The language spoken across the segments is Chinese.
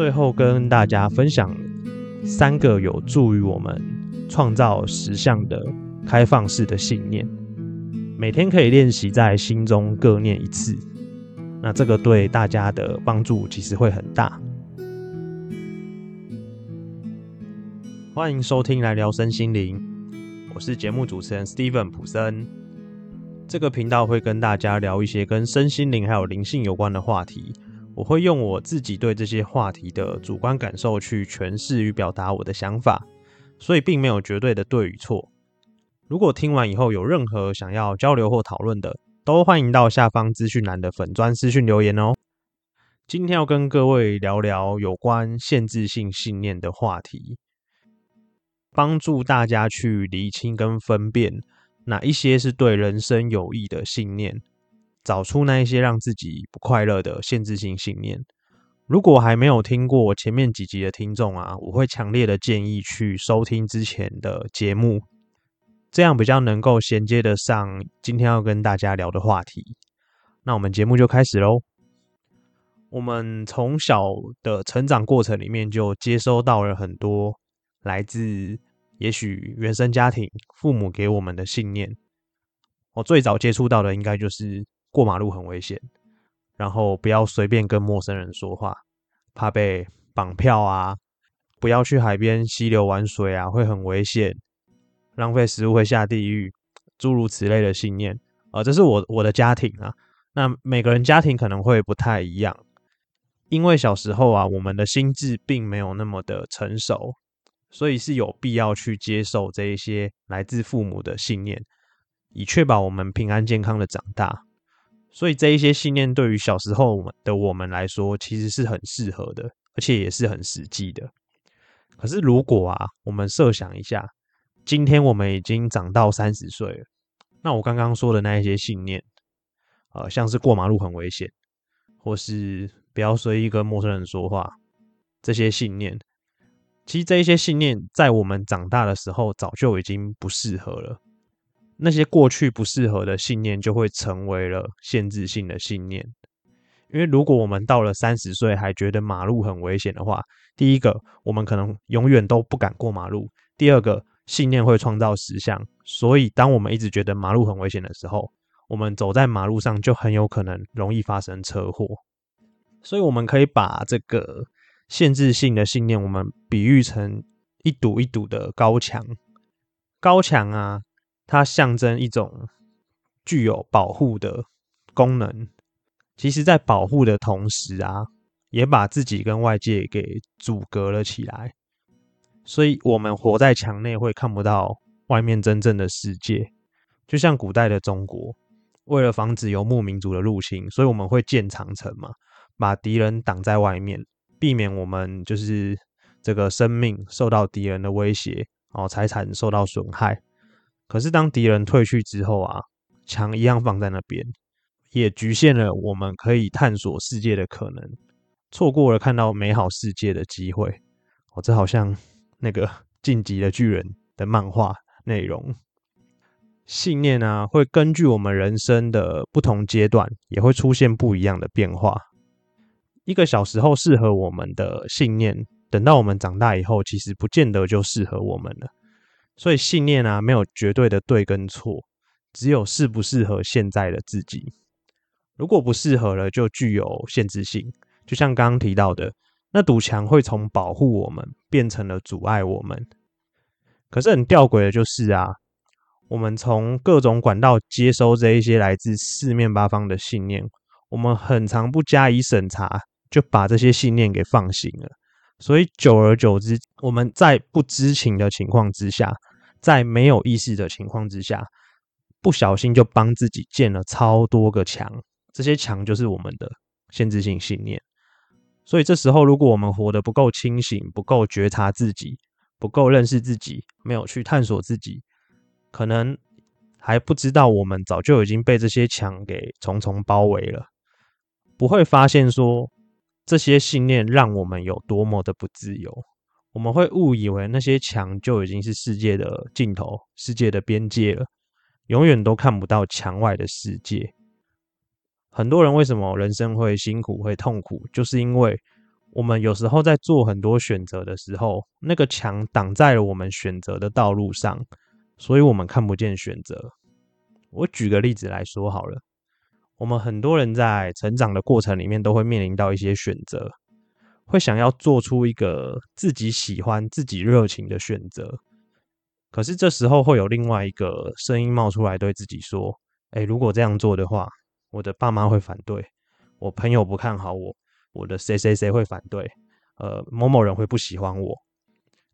最后跟大家分享三个有助于我们创造实相的开放式的信念，每天可以练习在心中各念一次。那这个对大家的帮助其实会很大。欢迎收听来聊身心灵，我是节目主持人 Steven 普森。这个频道会跟大家聊一些跟身心灵还有灵性有关的话题。我会用我自己对这些话题的主观感受去诠释与表达我的想法，所以并没有绝对的对与错。如果听完以后有任何想要交流或讨论的，都欢迎到下方资讯栏的粉砖私讯留言哦。今天要跟各位聊聊有关限制性信念的话题，帮助大家去厘清跟分辨哪一些是对人生有益的信念。找出那一些让自己不快乐的限制性信念。如果还没有听过前面几集的听众啊，我会强烈的建议去收听之前的节目，这样比较能够衔接得上今天要跟大家聊的话题。那我们节目就开始喽。我们从小的成长过程里面就接收到了很多来自也许原生家庭父母给我们的信念。我最早接触到的应该就是。过马路很危险，然后不要随便跟陌生人说话，怕被绑票啊！不要去海边溪流玩水啊，会很危险，浪费食物会下地狱，诸如此类的信念啊，这是我我的家庭啊。那每个人家庭可能会不太一样，因为小时候啊，我们的心智并没有那么的成熟，所以是有必要去接受这一些来自父母的信念，以确保我们平安健康的长大。所以这一些信念对于小时候的我们来说，其实是很适合的，而且也是很实际的。可是如果啊，我们设想一下，今天我们已经长到三十岁了，那我刚刚说的那一些信念，呃，像是过马路很危险，或是不要随意跟陌生人说话，这些信念，其实这一些信念在我们长大的时候，早就已经不适合了。那些过去不适合的信念就会成为了限制性的信念，因为如果我们到了三十岁还觉得马路很危险的话，第一个，我们可能永远都不敢过马路；第二个，信念会创造实相，所以当我们一直觉得马路很危险的时候，我们走在马路上就很有可能容易发生车祸。所以我们可以把这个限制性的信念，我们比喻成一堵一堵的高墙，高墙啊。它象征一种具有保护的功能，其实，在保护的同时啊，也把自己跟外界给阻隔了起来。所以，我们活在墙内，会看不到外面真正的世界。就像古代的中国，为了防止游牧民族的入侵，所以我们会建长城嘛，把敌人挡在外面，避免我们就是这个生命受到敌人的威胁，哦，财产受到损害。可是当敌人退去之后啊，墙一样放在那边，也局限了我们可以探索世界的可能，错过了看到美好世界的机会。哦，这好像那个晋级的巨人的漫画内容。信念啊，会根据我们人生的不同阶段，也会出现不一样的变化。一个小时候适合我们的信念，等到我们长大以后，其实不见得就适合我们了。所以信念啊，没有绝对的对跟错，只有适不适合现在的自己。如果不适合了，就具有限制性。就像刚刚提到的，那堵墙会从保护我们变成了阻碍我们。可是很吊诡的就是啊，我们从各种管道接收这一些来自四面八方的信念，我们很常不加以审查，就把这些信念给放行了。所以久而久之，我们在不知情的情况之下。在没有意识的情况之下，不小心就帮自己建了超多个墙，这些墙就是我们的限制性信念。所以这时候，如果我们活得不够清醒、不够觉察自己、不够认识自己，没有去探索自己，可能还不知道我们早就已经被这些墙给重重包围了，不会发现说这些信念让我们有多么的不自由。我们会误以为那些墙就已经是世界的尽头、世界的边界了，永远都看不到墙外的世界。很多人为什么人生会辛苦、会痛苦，就是因为我们有时候在做很多选择的时候，那个墙挡在了我们选择的道路上，所以我们看不见选择。我举个例子来说好了，我们很多人在成长的过程里面都会面临到一些选择，会想要做出一个自己喜欢、自己热情的选择。可是这时候会有另外一个声音冒出来，对自己说：“哎，如果这样做的话，我的爸妈会反对，我朋友不看好我。”我的谁谁谁会反对？呃，某某人会不喜欢我。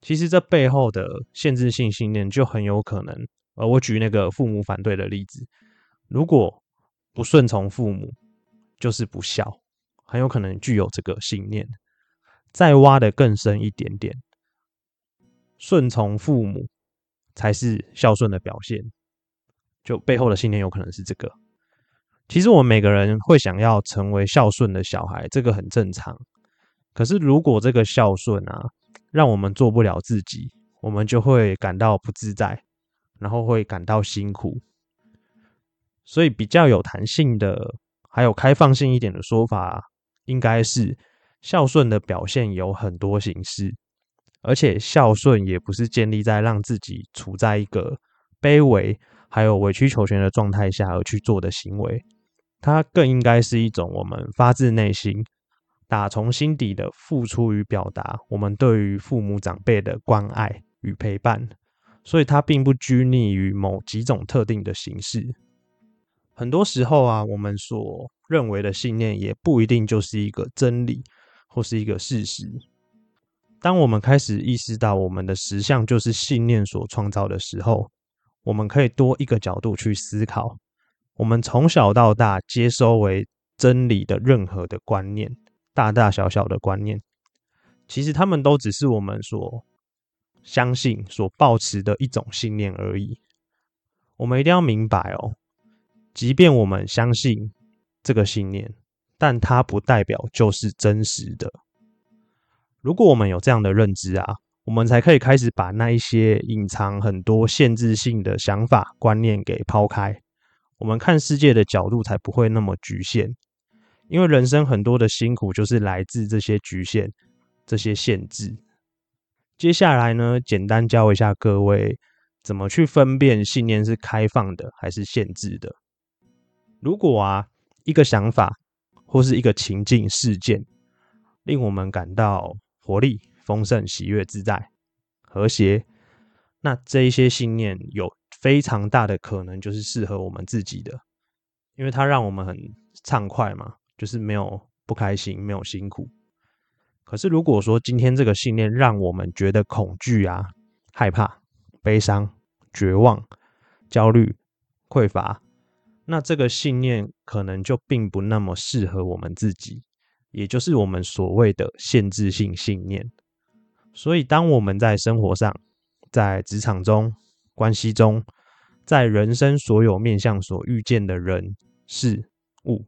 其实这背后的限制性信念就很有可能。呃，我举那个父母反对的例子，如果不顺从父母就是不孝，很有可能具有这个信念。再挖的更深一点点，顺从父母才是孝顺的表现。就背后的信念有可能是这个。其实我们每个人会想要成为孝顺的小孩，这个很正常。可是如果这个孝顺啊，让我们做不了自己，我们就会感到不自在，然后会感到辛苦。所以比较有弹性的，还有开放性一点的说法，应该是孝顺的表现有很多形式，而且孝顺也不是建立在让自己处在一个卑微还有委曲求全的状态下而去做的行为。它更应该是一种我们发自内心、打从心底的付出与表达，我们对于父母长辈的关爱与陪伴。所以，它并不拘泥于某几种特定的形式。很多时候啊，我们所认为的信念，也不一定就是一个真理或是一个事实。当我们开始意识到我们的实相就是信念所创造的时候，我们可以多一个角度去思考。我们从小到大接收为真理的任何的观念，大大小小的观念，其实他们都只是我们所相信、所抱持的一种信念而已。我们一定要明白哦，即便我们相信这个信念，但它不代表就是真实的。如果我们有这样的认知啊，我们才可以开始把那一些隐藏很多限制性的想法、观念给抛开。我们看世界的角度才不会那么局限，因为人生很多的辛苦就是来自这些局限、这些限制。接下来呢，简单教一下各位怎么去分辨信念是开放的还是限制的。如果啊，一个想法或是一个情境事件令我们感到活力、丰盛、喜悦、自在、和谐，那这一些信念有。非常大的可能就是适合我们自己的，因为它让我们很畅快嘛，就是没有不开心，没有辛苦。可是如果说今天这个信念让我们觉得恐惧啊、害怕、悲伤、绝望、焦虑、匮乏，那这个信念可能就并不那么适合我们自己，也就是我们所谓的限制性信念。所以，当我们在生活上、在职场中，关系中，在人生所有面向所遇见的人事物，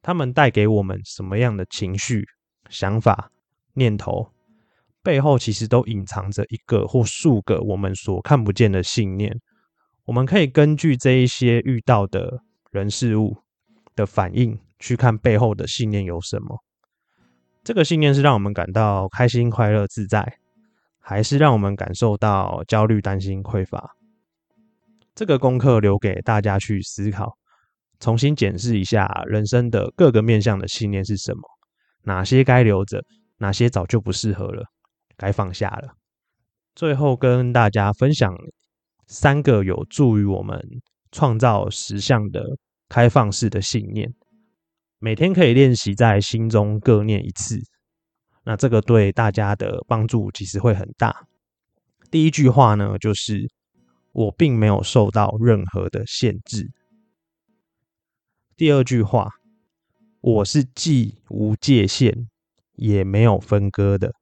他们带给我们什么样的情绪、想法、念头，背后其实都隐藏着一个或数个我们所看不见的信念。我们可以根据这一些遇到的人事物的反应，去看背后的信念有什么。这个信念是让我们感到开心、快乐、自在。还是让我们感受到焦虑、担心、匮乏。这个功课留给大家去思考，重新检视一下人生的各个面向的信念是什么，哪些该留着，哪些早就不适合了，该放下了。最后跟大家分享三个有助于我们创造实相的开放式的信念，每天可以练习在心中各念一次。那这个对大家的帮助其实会很大。第一句话呢，就是我并没有受到任何的限制。第二句话，我是既无界限也没有分割的。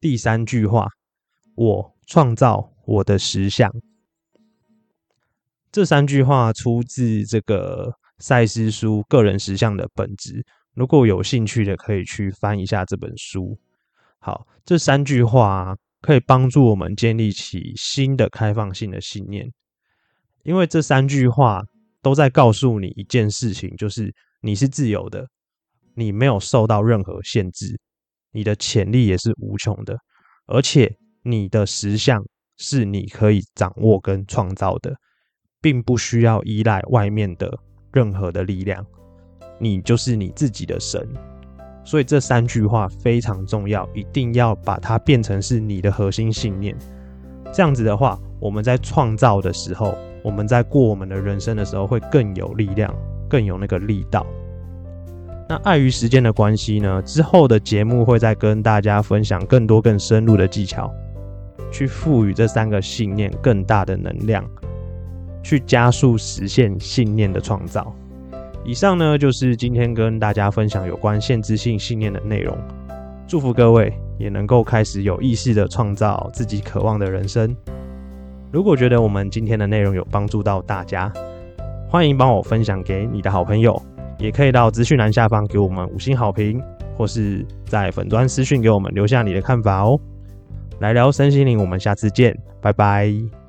第三句话，我创造我的实相。这三句话出自这个赛斯书《个人实相的本质》。如果有兴趣的，可以去翻一下这本书。好，这三句话可以帮助我们建立起新的开放性的信念，因为这三句话都在告诉你一件事情，就是你是自由的，你没有受到任何限制，你的潜力也是无穷的，而且你的实相是你可以掌握跟创造的，并不需要依赖外面的任何的力量，你就是你自己的神。所以这三句话非常重要，一定要把它变成是你的核心信念。这样子的话，我们在创造的时候，我们在过我们的人生的时候，会更有力量，更有那个力道。那碍于时间的关系呢，之后的节目会再跟大家分享更多更深入的技巧，去赋予这三个信念更大的能量，去加速实现信念的创造。以上呢就是今天跟大家分享有关限制性信念的内容。祝福各位也能够开始有意识的创造自己渴望的人生。如果觉得我们今天的内容有帮助到大家，欢迎帮我分享给你的好朋友。也可以到资讯栏下方给我们五星好评，或是在粉端私讯给我们留下你的看法哦。来聊身心灵，我们下次见，拜拜。